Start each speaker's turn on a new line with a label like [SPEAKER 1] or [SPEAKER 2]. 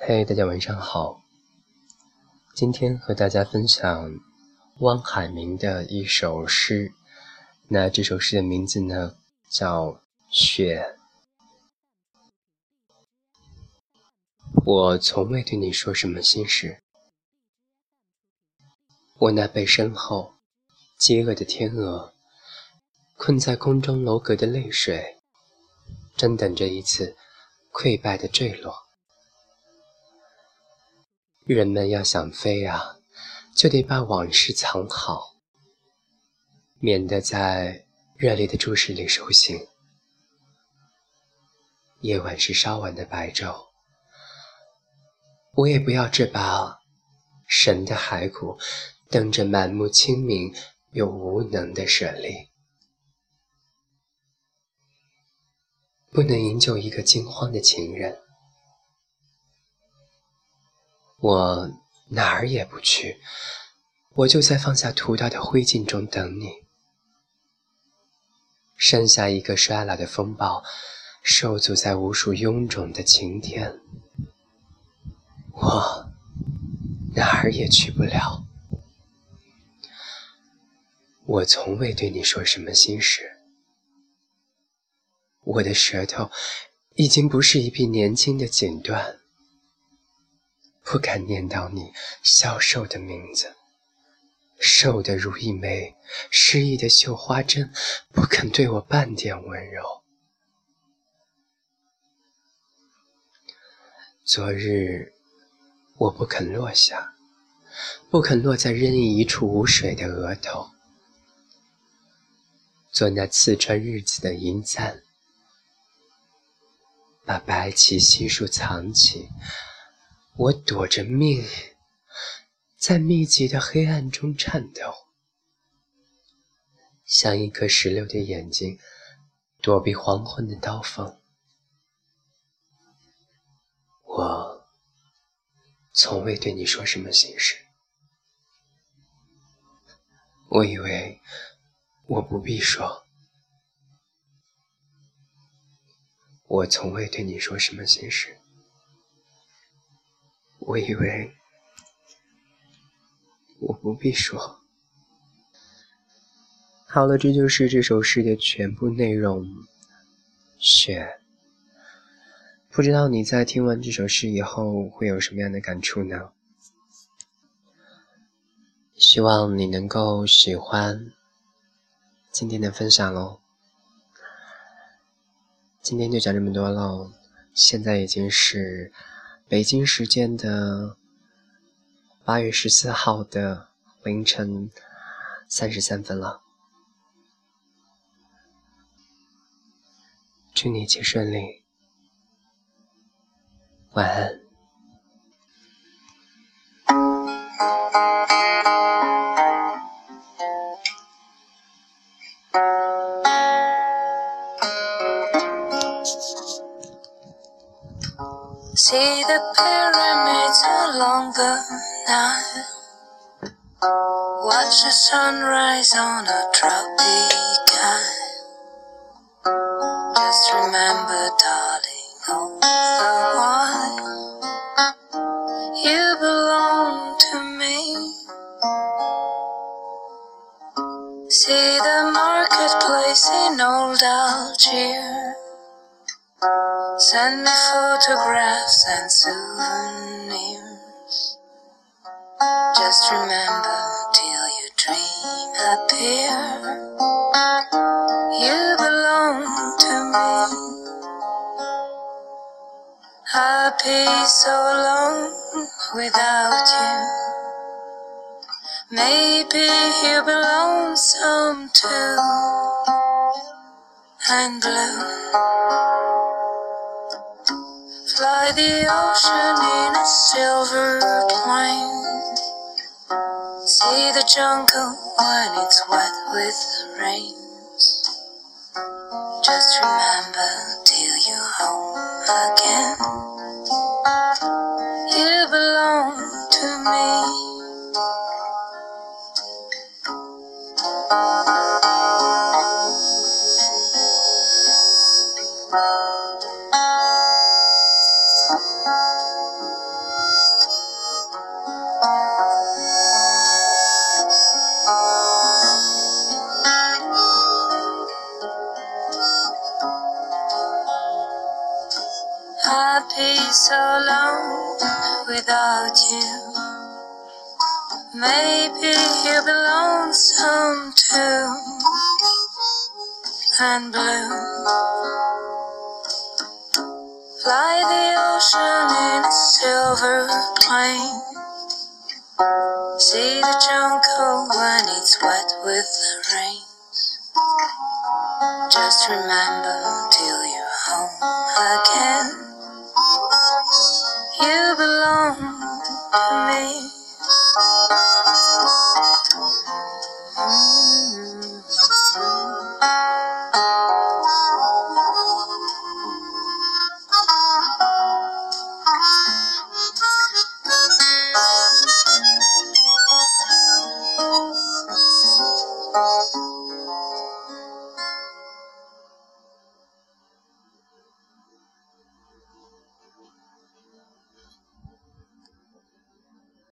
[SPEAKER 1] 嘿，大家晚上好。今天和大家分享汪海明的一首诗。那这首诗的名字呢，叫《雪》。我从未对你说什么心事。我那被身后饥饿的天鹅，困在空中楼阁的泪水，正等着一次溃败的坠落。人们要想飞啊，就得把往事藏好，免得在热烈的注视里手醒。夜晚是稍晚的白昼，我也不要这把神的骸骨，瞪着满目清明又无能的舍利，不能营救一个惊慌的情人。我哪儿也不去，我就在放下屠刀的灰烬中等你。剩下一个衰老的风暴，受阻在无数臃肿的晴天。我哪儿也去不了。我从未对你说什么心事。我的舌头已经不是一匹年轻的锦缎。不敢念叨你消瘦的名字，瘦得如一枚失意的绣花针，不肯对我半点温柔。昨日我不肯落下，不肯落在任意一处无水的额头，做那刺穿日子的银簪，把白旗悉数藏起。我躲着命，在密集的黑暗中颤抖，像一颗石榴的眼睛，躲避黄昏的刀锋。我从未对你说什么心事，我以为我不必说。我从未对你说什么心事。我以为我不必说。好了，这就是这首诗的全部内容。雪，不知道你在听完这首诗以后会有什么样的感触呢？希望你能够喜欢今天的分享喽。今天就讲这么多喽，现在已经是。北京时间的八月十四号的凌晨三十三分了，祝你一切顺利，晚安。
[SPEAKER 2] See the pyramids along the Nile. Watch the sunrise on a tropic isle. Just remember, darling, all the while you belong to me. See the marketplace in old Algiers. Send me photographs and souvenirs. Just remember till your dream appear. You belong to me. I'll be so alone without you. Maybe you'll be lonesome too and blue. Fly the ocean in a silver plane. See the jungle when it's wet with the rains. Just remember till you're home again. Be so alone without you. Maybe you'll be lonesome too and blue. Fly the ocean in a silver plane. See the jungle when it's wet with the rain. Just remember till you're home again. mind.